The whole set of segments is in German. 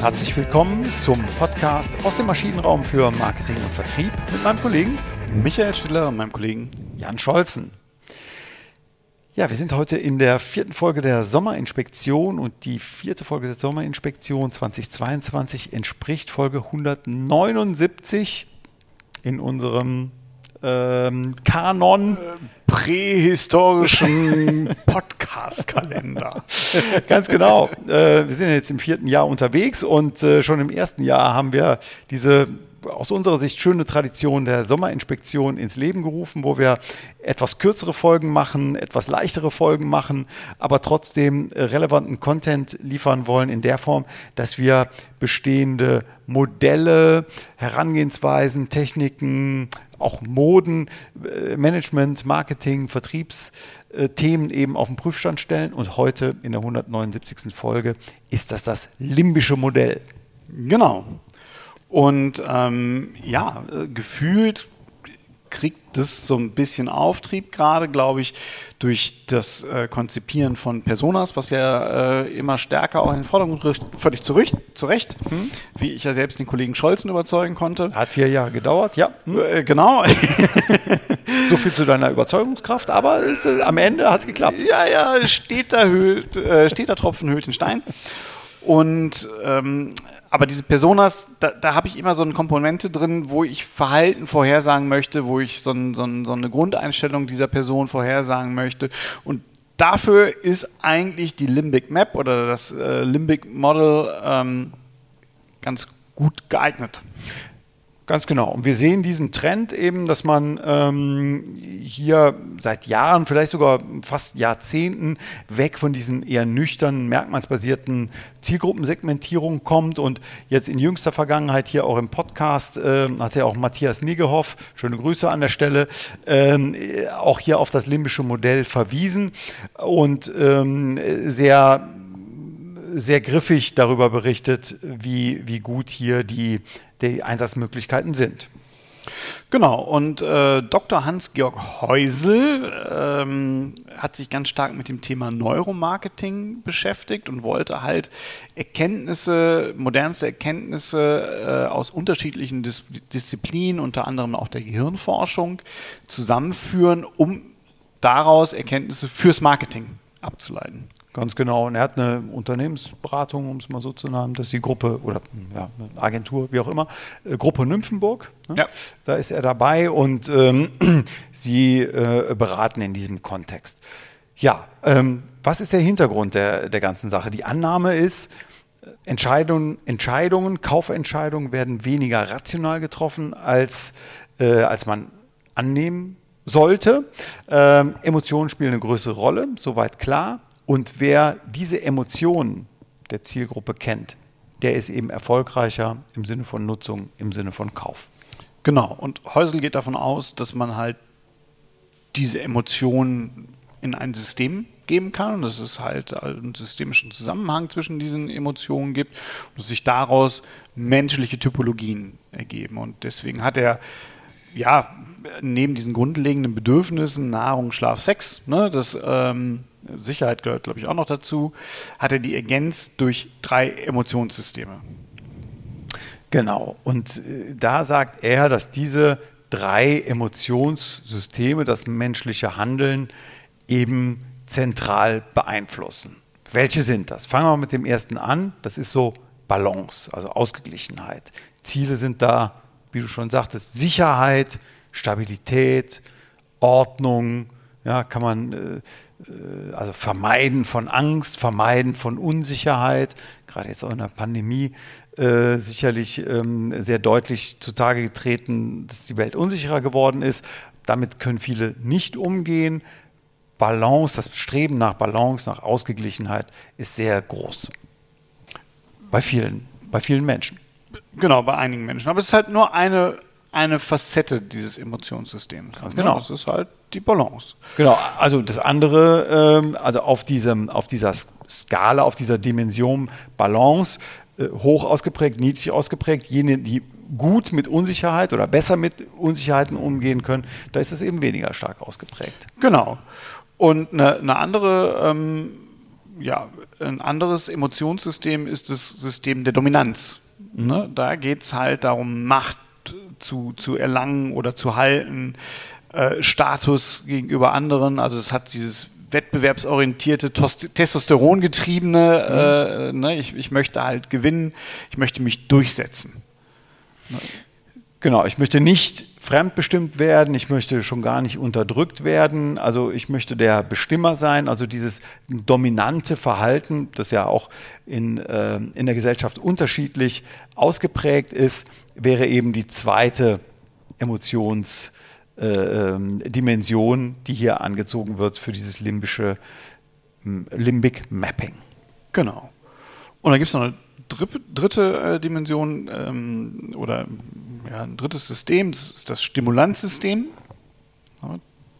Herzlich willkommen zum Podcast aus dem Maschinenraum für Marketing und Vertrieb mit meinem Kollegen Michael Stiller und meinem Kollegen Jan Scholzen. Ja, wir sind heute in der vierten Folge der Sommerinspektion und die vierte Folge der Sommerinspektion 2022 entspricht Folge 179 in unserem ähm, Kanon. Prähistorischen Podcast-Kalender. Ganz genau. Äh, wir sind jetzt im vierten Jahr unterwegs und äh, schon im ersten Jahr haben wir diese aus unserer Sicht schöne Tradition der Sommerinspektion ins Leben gerufen, wo wir etwas kürzere Folgen machen, etwas leichtere Folgen machen, aber trotzdem relevanten Content liefern wollen in der Form, dass wir bestehende Modelle, Herangehensweisen, Techniken, auch Moden, äh, Management, Marketing, Vertriebsthemen eben auf den Prüfstand stellen. Und heute in der 179. Folge ist das das limbische Modell. Genau. Und ähm, ja, äh, gefühlt kriegt das so ein bisschen Auftrieb gerade, glaube ich, durch das äh, Konzipieren von Personas, was ja äh, immer stärker auch in den Vordergrund rückt, völlig zurecht, zurecht hm? wie ich ja selbst den Kollegen Scholzen überzeugen konnte. Hat vier Jahre gedauert, ja. Hm? Äh, genau. so viel zu deiner Überzeugungskraft, aber es, äh, am Ende hat es geklappt. Ja, ja, steht da, höhlt, äh, steht da Tropfen, höhlt den Stein. Und ähm, aber diese Personas, da, da habe ich immer so eine Komponente drin, wo ich Verhalten vorhersagen möchte, wo ich so, ein, so, ein, so eine Grundeinstellung dieser Person vorhersagen möchte. Und dafür ist eigentlich die Limbic Map oder das äh, Limbic Model ähm, ganz gut geeignet. Ganz genau. Und wir sehen diesen Trend eben, dass man ähm, hier seit Jahren, vielleicht sogar fast Jahrzehnten weg von diesen eher nüchternen, merkmalsbasierten Zielgruppensegmentierungen kommt. Und jetzt in jüngster Vergangenheit hier auch im Podcast äh, hat ja auch Matthias Niggehoff, schöne Grüße an der Stelle, ähm, auch hier auf das limbische Modell verwiesen und ähm, sehr sehr griffig darüber berichtet, wie, wie gut hier die, die Einsatzmöglichkeiten sind. Genau, und äh, Dr. Hans-Georg Heusel ähm, hat sich ganz stark mit dem Thema Neuromarketing beschäftigt und wollte halt Erkenntnisse, modernste Erkenntnisse äh, aus unterschiedlichen Dis Disziplinen, unter anderem auch der Gehirnforschung, zusammenführen, um daraus Erkenntnisse fürs Marketing abzuleiten. Ganz genau. Und er hat eine Unternehmensberatung, um es mal so zu nennen, das ist die Gruppe oder ja, eine Agentur, wie auch immer, äh, Gruppe Nymphenburg. Ne? Ja. Da ist er dabei und ähm, sie äh, beraten in diesem Kontext. Ja, ähm, was ist der Hintergrund der, der ganzen Sache? Die Annahme ist, Entscheidungen, Entscheidungen, Kaufentscheidungen werden weniger rational getroffen, als, äh, als man annehmen sollte. Ähm, Emotionen spielen eine größere Rolle, soweit klar. Und wer diese Emotionen der Zielgruppe kennt, der ist eben erfolgreicher im Sinne von Nutzung, im Sinne von Kauf. Genau. Und Häusel geht davon aus, dass man halt diese Emotionen in ein System geben kann und dass es halt einen systemischen Zusammenhang zwischen diesen Emotionen gibt und sich daraus menschliche Typologien ergeben. Und deswegen hat er ja neben diesen grundlegenden Bedürfnissen Nahrung, Schlaf, Sex, ne, das ähm, Sicherheit gehört, glaube ich, auch noch dazu, hat er die ergänzt durch drei Emotionssysteme. Genau. Und äh, da sagt er, dass diese drei Emotionssysteme das menschliche Handeln eben zentral beeinflussen. Welche sind das? Fangen wir mit dem ersten an. Das ist so Balance, also Ausgeglichenheit. Ziele sind da, wie du schon sagtest, Sicherheit, Stabilität, Ordnung. Ja, kann man äh, äh, also Vermeiden von Angst, Vermeiden von Unsicherheit, gerade jetzt auch in der Pandemie äh, sicherlich ähm, sehr deutlich zutage getreten, dass die Welt unsicherer geworden ist. Damit können viele nicht umgehen. Balance, das Streben nach Balance, nach Ausgeglichenheit ist sehr groß. Bei vielen, bei vielen Menschen. Genau, bei einigen Menschen. Aber es ist halt nur eine eine Facette dieses Emotionssystems. Ganz genau. Das ist halt die Balance. Genau, also das andere, ähm, also auf, diesem, auf dieser Skala, auf dieser Dimension Balance, äh, hoch ausgeprägt, niedrig ausgeprägt, jene, die gut mit Unsicherheit oder besser mit Unsicherheiten umgehen können, da ist es eben weniger stark ausgeprägt. Genau. Und eine, eine andere ähm, ja, ein anderes Emotionssystem ist das System der Dominanz. Ne? Da geht es halt darum, Macht zu, zu erlangen oder zu halten, äh, Status gegenüber anderen. Also es hat dieses wettbewerbsorientierte, testosterongetriebene, mhm. äh, ne? ich, ich möchte halt gewinnen, ich möchte mich durchsetzen. Ne? Genau, ich möchte nicht fremdbestimmt werden, ich möchte schon gar nicht unterdrückt werden, also ich möchte der Bestimmer sein, also dieses dominante Verhalten, das ja auch in, äh, in der Gesellschaft unterschiedlich ausgeprägt ist, wäre eben die zweite Emotionsdimension, äh, die hier angezogen wird für dieses limbische Limbic Mapping. Genau. Und dann gibt es noch eine dritte äh, Dimension ähm, oder ja, ein drittes System, das ist das Stimulanzsystem.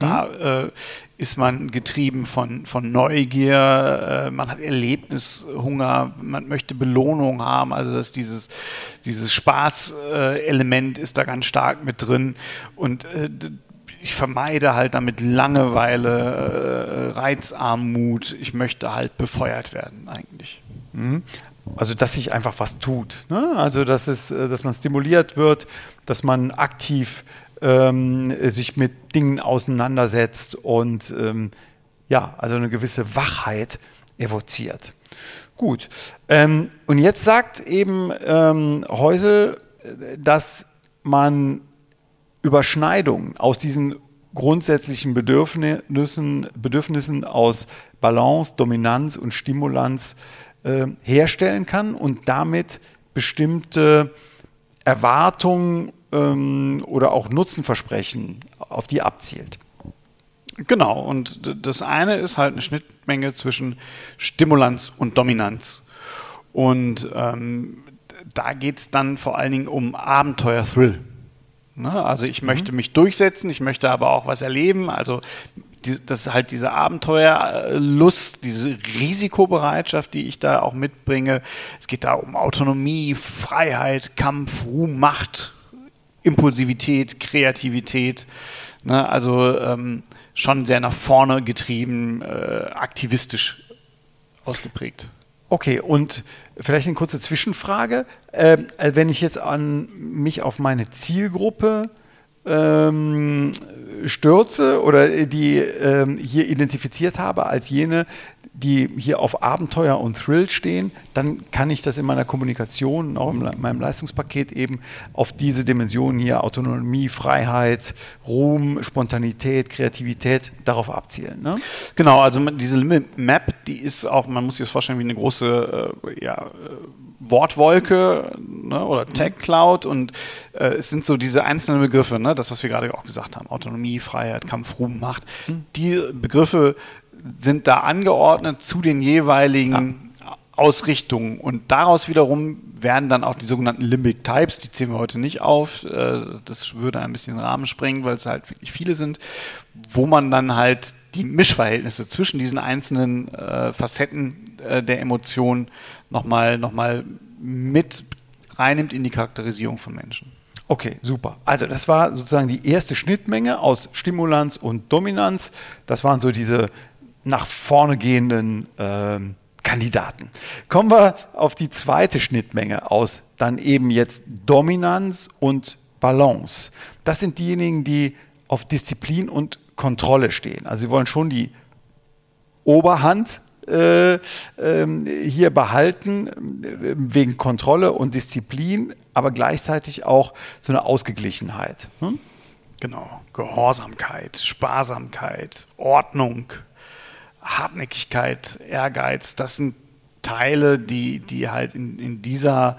Da mhm. äh, ist man getrieben von, von Neugier, äh, man hat Erlebnishunger, man möchte Belohnung haben, also dass dieses, dieses Spaßelement ist da ganz stark mit drin und äh, ich vermeide halt damit Langeweile, äh, Reizarmut, ich möchte halt befeuert werden eigentlich. Also, dass sich einfach was tut. Ne? Also, dass, es, äh, dass man stimuliert wird, dass man aktiv ähm, sich mit Dingen auseinandersetzt und ähm, ja, also eine gewisse Wachheit evoziert. Gut. Ähm, und jetzt sagt eben ähm, Häusel, äh, dass man Überschneidungen aus diesen grundsätzlichen Bedürfnissen, Bedürfnissen aus Balance, Dominanz und Stimulanz äh, herstellen kann und damit bestimmte Erwartungen ähm, oder auch Nutzenversprechen auf die abzielt. Genau, und das eine ist halt eine Schnittmenge zwischen Stimulanz und Dominanz. Und ähm, da geht es dann vor allen Dingen um Abenteuer-Thrill. Ne? Also ich möchte mhm. mich durchsetzen, ich möchte aber auch was erleben. Also die, das ist halt diese Abenteuerlust, diese Risikobereitschaft, die ich da auch mitbringe. Es geht da um Autonomie, Freiheit, Kampf, Ruhm, Macht, Impulsivität, Kreativität. Ne? Also ähm, schon sehr nach vorne getrieben, äh, aktivistisch ausgeprägt. Okay, und vielleicht eine kurze Zwischenfrage. Äh, wenn ich jetzt an mich auf meine Zielgruppe ähm, stürze oder die ähm, hier identifiziert habe als jene, die hier auf Abenteuer und Thrill stehen, dann kann ich das in meiner Kommunikation, auch in meinem Leistungspaket eben auf diese Dimensionen hier, Autonomie, Freiheit, Ruhm, Spontanität, Kreativität, darauf abzielen. Ne? Genau, also diese Limit Map, die ist auch, man muss sich das vorstellen wie eine große äh, ja, äh, Wortwolke ne, oder mhm. Tech Cloud und äh, es sind so diese einzelnen Begriffe, ne, das, was wir gerade auch gesagt haben, Autonomie, Freiheit, Kampf, Ruhm, Macht. Mhm. Die Begriffe sind da angeordnet zu den jeweiligen ja. Ausrichtungen und daraus wiederum werden dann auch die sogenannten Limbic Types, die zählen wir heute nicht auf, äh, das würde ein bisschen den Rahmen sprengen, weil es halt wirklich viele sind, wo man dann halt die Mischverhältnisse zwischen diesen einzelnen äh, Facetten äh, der Emotionen nochmal noch mal mit reinnimmt in die Charakterisierung von Menschen. Okay, super. Also das war sozusagen die erste Schnittmenge aus Stimulanz und Dominanz. Das waren so diese nach vorne gehenden äh, Kandidaten. Kommen wir auf die zweite Schnittmenge aus, dann eben jetzt Dominanz und Balance. Das sind diejenigen, die auf Disziplin und Kontrolle stehen. Also sie wollen schon die Oberhand äh, äh, hier behalten, äh, wegen Kontrolle und Disziplin, aber gleichzeitig auch so eine Ausgeglichenheit. Hm? Genau, Gehorsamkeit, Sparsamkeit, Ordnung, Hartnäckigkeit, Ehrgeiz, das sind Teile, die, die halt in, in dieser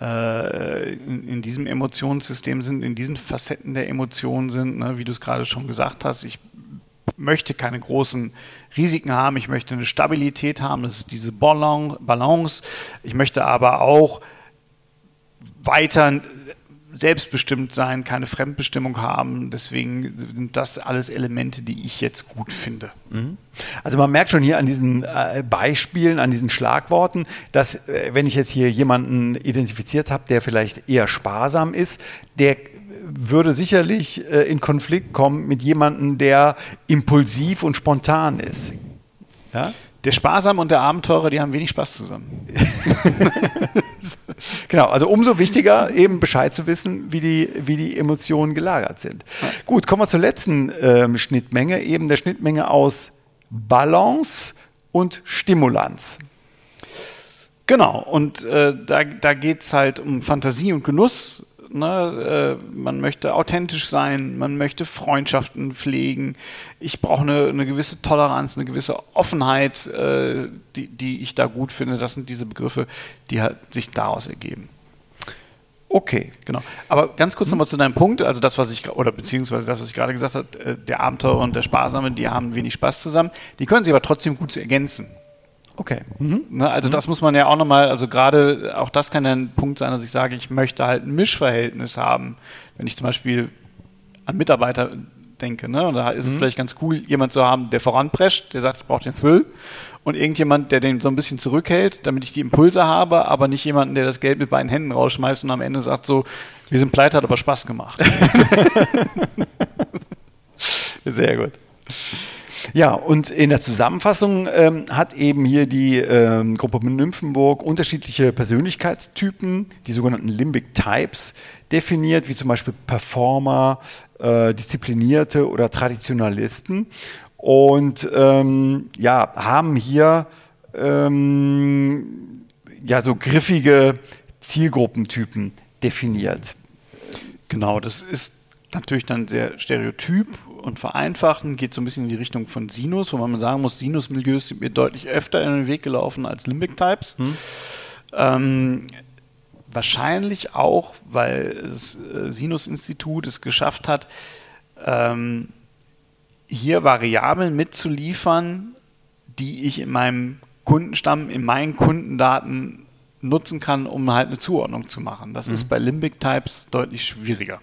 äh, in, diesem Emotionssystem sind, in diesen Facetten der Emotionen sind, ne? wie du es gerade schon gesagt hast. Ich möchte keine großen Risiken haben, ich möchte eine Stabilität haben, das ist diese Balance. Ich möchte aber auch weiter selbstbestimmt sein, keine Fremdbestimmung haben. Deswegen sind das alles Elemente, die ich jetzt gut finde. Mhm. Also man merkt schon hier an diesen äh, Beispielen, an diesen Schlagworten, dass äh, wenn ich jetzt hier jemanden identifiziert habe, der vielleicht eher sparsam ist, der würde sicherlich äh, in Konflikt kommen mit jemandem, der impulsiv und spontan ist. Ja? Der Sparsam und der Abenteurer, die haben wenig Spaß zusammen. genau, also umso wichtiger, eben Bescheid zu wissen, wie die, wie die Emotionen gelagert sind. Ja. Gut, kommen wir zur letzten ähm, Schnittmenge, eben der Schnittmenge aus Balance und Stimulanz. Genau, und äh, da, da geht es halt um Fantasie und Genuss. Ne? Äh, man möchte authentisch sein, man möchte Freundschaften pflegen. Ich brauche eine, eine, gewisse Toleranz, eine gewisse Offenheit, äh, die, die ich da gut finde. Das sind diese Begriffe, die halt sich daraus ergeben. Okay. Genau. Aber ganz kurz hm. nochmal zu deinem Punkt, also das, was ich, oder beziehungsweise das, was ich gerade gesagt habe, äh, der Abenteurer und der Sparsame, die haben wenig Spaß zusammen. Die können sich aber trotzdem gut ergänzen. Okay. Mhm. Ne, also mhm. das muss man ja auch nochmal, also gerade auch das kann ja ein Punkt sein, dass ich sage, ich möchte halt ein Mischverhältnis haben. Wenn ich zum Beispiel an Mitarbeiter denke, ne? Und da ist mhm. es vielleicht ganz cool, jemand zu haben, der voranprescht, der sagt, ich brauche den Thrill. Und irgendjemand, der den so ein bisschen zurückhält, damit ich die Impulse habe, aber nicht jemanden, der das Geld mit beiden Händen rausschmeißt und am Ende sagt so, wir sind pleite, hat aber Spaß gemacht. Sehr gut. Ja, und in der Zusammenfassung ähm, hat eben hier die ähm, Gruppe Nymphenburg unterschiedliche Persönlichkeitstypen, die sogenannten Limbic Types, definiert, wie zum Beispiel Performer, äh, Disziplinierte oder Traditionalisten. Und ähm, ja, haben hier ähm, ja so griffige Zielgruppentypen definiert. Genau, das ist natürlich dann sehr stereotyp und vereinfachen, geht so ein bisschen in die Richtung von Sinus, wo man sagen muss, Sinus-Milieus sind mir deutlich öfter in den Weg gelaufen als Limbic-Types. Hm. Ähm, wahrscheinlich auch, weil das äh, Sinus-Institut es geschafft hat, ähm, hier Variablen mitzuliefern, die ich in meinem Kundenstamm, in meinen Kundendaten nutzen kann, um halt eine Zuordnung zu machen. Das mhm. ist bei Limbic Types deutlich schwieriger.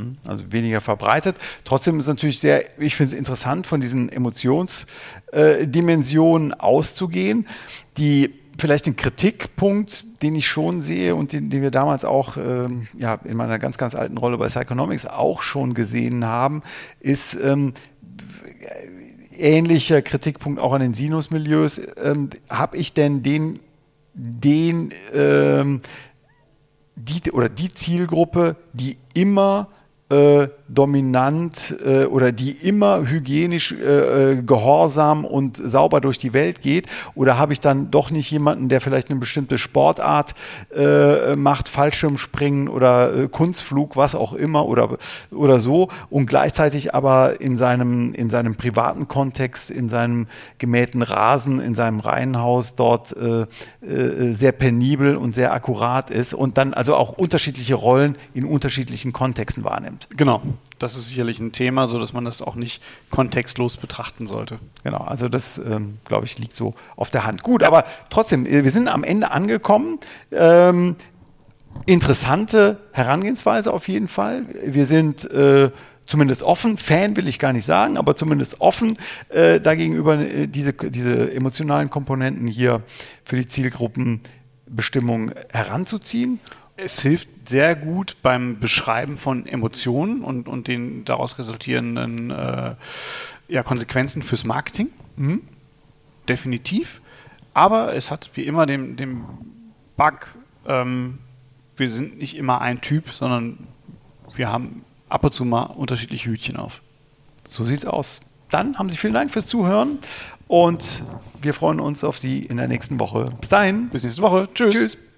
Hm, also weniger verbreitet. Trotzdem ist es natürlich sehr, ich finde es interessant, von diesen Emotionsdimensionen äh, auszugehen, die vielleicht ein Kritikpunkt, den ich schon sehe und den, den wir damals auch ähm, ja, in meiner ganz, ganz alten Rolle bei Psychonomics auch schon gesehen haben, ist ähm, ähnlicher Kritikpunkt auch an den Sinusmilieus. Ähm, Habe ich denn den, den ähm, die, oder die Zielgruppe, die immer äh, dominant äh, oder die immer hygienisch äh, äh, gehorsam und sauber durch die Welt geht? Oder habe ich dann doch nicht jemanden, der vielleicht eine bestimmte Sportart äh, macht, Fallschirmspringen oder äh, Kunstflug, was auch immer oder, oder so und gleichzeitig aber in seinem, in seinem privaten Kontext, in seinem gemähten Rasen, in seinem Reihenhaus dort äh, sehr penibel und sehr akkurat ist und dann also auch unterschiedliche Rollen in unterschiedlichen Kontexten wahrnimmt. Genau das ist sicherlich ein Thema, so dass man das auch nicht kontextlos betrachten sollte. Genau, also das, ähm, glaube ich, liegt so auf der Hand. Gut, aber trotzdem, äh, wir sind am Ende angekommen. Ähm, interessante Herangehensweise auf jeden Fall. Wir sind äh, zumindest offen, Fan will ich gar nicht sagen, aber zumindest offen äh, dagegenüber äh, diese, diese emotionalen Komponenten hier für die Zielgruppenbestimmung heranzuziehen es hilft sehr gut beim Beschreiben von Emotionen und, und den daraus resultierenden äh, ja, Konsequenzen fürs Marketing. Mhm. Definitiv. Aber es hat wie immer den, den Bug, ähm, wir sind nicht immer ein Typ, sondern wir haben ab und zu mal unterschiedliche Hütchen auf. So sieht's aus. Dann haben Sie vielen Dank fürs Zuhören und wir freuen uns auf Sie in der nächsten Woche. Bis dahin. Bis nächste Woche. Tschüss. Tschüss.